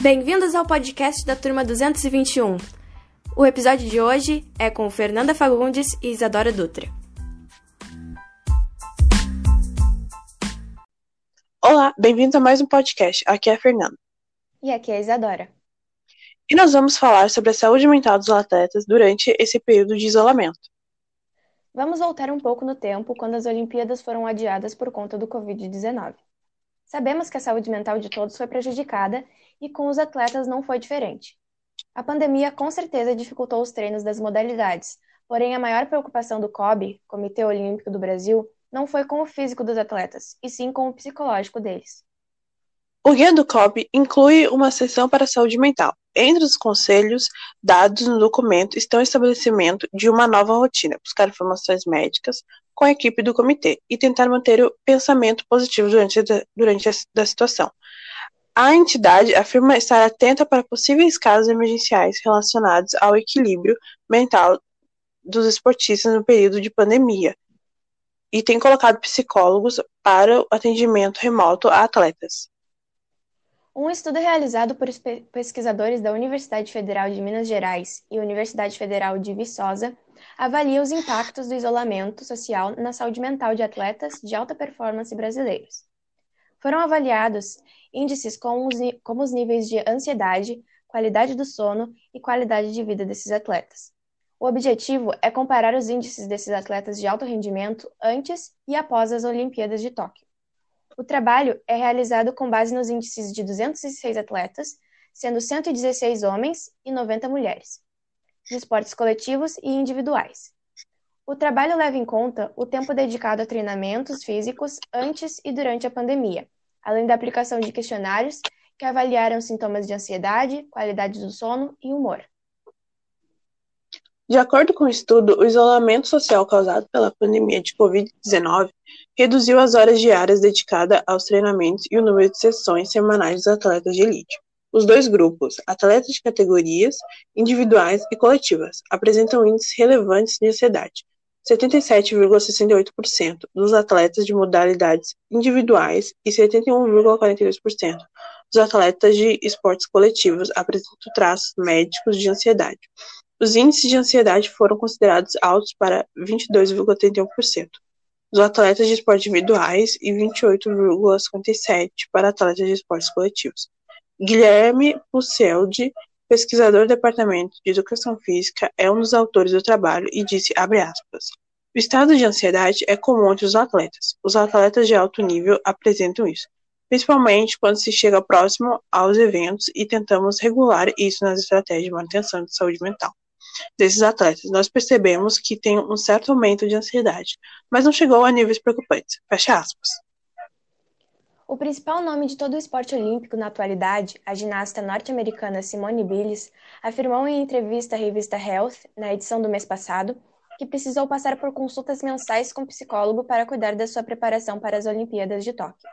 Bem-vindos ao podcast da turma 221. O episódio de hoje é com Fernanda Fagundes e Isadora Dutra. Olá, bem-vindos a mais um podcast. Aqui é a Fernanda. E aqui é a Isadora. E nós vamos falar sobre a saúde mental dos atletas durante esse período de isolamento. Vamos voltar um pouco no tempo quando as Olimpíadas foram adiadas por conta do Covid-19. Sabemos que a saúde mental de todos foi prejudicada e com os atletas não foi diferente. A pandemia com certeza dificultou os treinos das modalidades, porém a maior preocupação do COB, Comitê Olímpico do Brasil, não foi com o físico dos atletas, e sim com o psicológico deles. O guia do COB inclui uma seção para a saúde mental. Entre os conselhos dados no documento estão o estabelecimento de uma nova rotina, buscar informações médicas com a equipe do comitê e tentar manter o pensamento positivo durante, durante a situação. A entidade afirma estar atenta para possíveis casos emergenciais relacionados ao equilíbrio mental dos esportistas no período de pandemia e tem colocado psicólogos para o atendimento remoto a atletas. Um estudo realizado por pesquisadores da Universidade Federal de Minas Gerais e Universidade Federal de Viçosa avalia os impactos do isolamento social na saúde mental de atletas de alta performance brasileiros. Foram avaliados índices como os, como os níveis de ansiedade, qualidade do sono e qualidade de vida desses atletas. O objetivo é comparar os índices desses atletas de alto rendimento antes e após as Olimpíadas de Tóquio. O trabalho é realizado com base nos índices de 206 atletas, sendo 116 homens e 90 mulheres, de esportes coletivos e individuais. O trabalho leva em conta o tempo dedicado a treinamentos físicos antes e durante a pandemia, além da aplicação de questionários que avaliaram sintomas de ansiedade, qualidade do sono e humor. De acordo com o estudo, o isolamento social causado pela pandemia de Covid-19 reduziu as horas diárias dedicadas aos treinamentos e o número de sessões semanais dos atletas de elite. Os dois grupos, atletas de categorias individuais e coletivas, apresentam índices relevantes de ansiedade, 77,68% dos atletas de modalidades individuais e 71,42% dos atletas de esportes coletivos apresentam traços médicos de ansiedade. Os índices de ansiedade foram considerados altos para 22,31% dos atletas de esportes individuais e 28,57% para atletas de esportes coletivos. Guilherme Pusseldi, pesquisador do Departamento de Educação Física, é um dos autores do trabalho e disse, aspas, o estado de ansiedade é comum entre os atletas. Os atletas de alto nível apresentam isso, principalmente quando se chega próximo aos eventos e tentamos regular isso nas estratégias de manutenção de saúde mental desses atletas. Nós percebemos que tem um certo aumento de ansiedade, mas não chegou a níveis preocupantes. Fecha aspas. O principal nome de todo o esporte olímpico na atualidade, a ginasta norte-americana Simone Biles, afirmou em entrevista à revista Health, na edição do mês passado, que precisou passar por consultas mensais com psicólogo para cuidar da sua preparação para as Olimpíadas de Tóquio.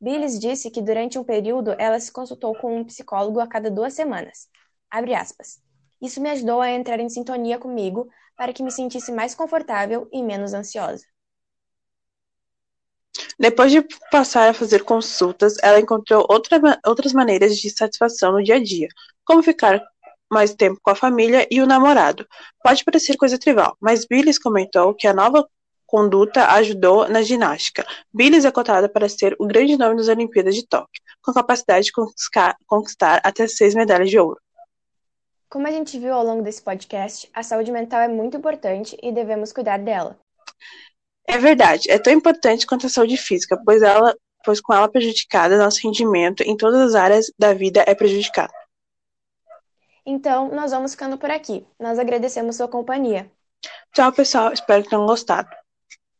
Biles disse que durante um período ela se consultou com um psicólogo a cada duas semanas. Isso me ajudou a entrar em sintonia comigo para que me sentisse mais confortável e menos ansiosa. Depois de passar a fazer consultas, ela encontrou outra, outras maneiras de satisfação no dia a dia, como ficar mais tempo com a família e o namorado. Pode parecer coisa trivial, mas Billis comentou que a nova conduta ajudou na ginástica. Billis é cotada para ser o grande nome das Olimpíadas de Tóquio, com capacidade de conquistar, conquistar até seis medalhas de ouro. Como a gente viu ao longo desse podcast, a saúde mental é muito importante e devemos cuidar dela. É verdade, é tão importante quanto a saúde física, pois ela, pois com ela prejudicada, nosso rendimento em todas as áreas da vida é prejudicado. Então, nós vamos ficando por aqui. Nós agradecemos sua companhia. Tchau, pessoal. Espero que tenham gostado.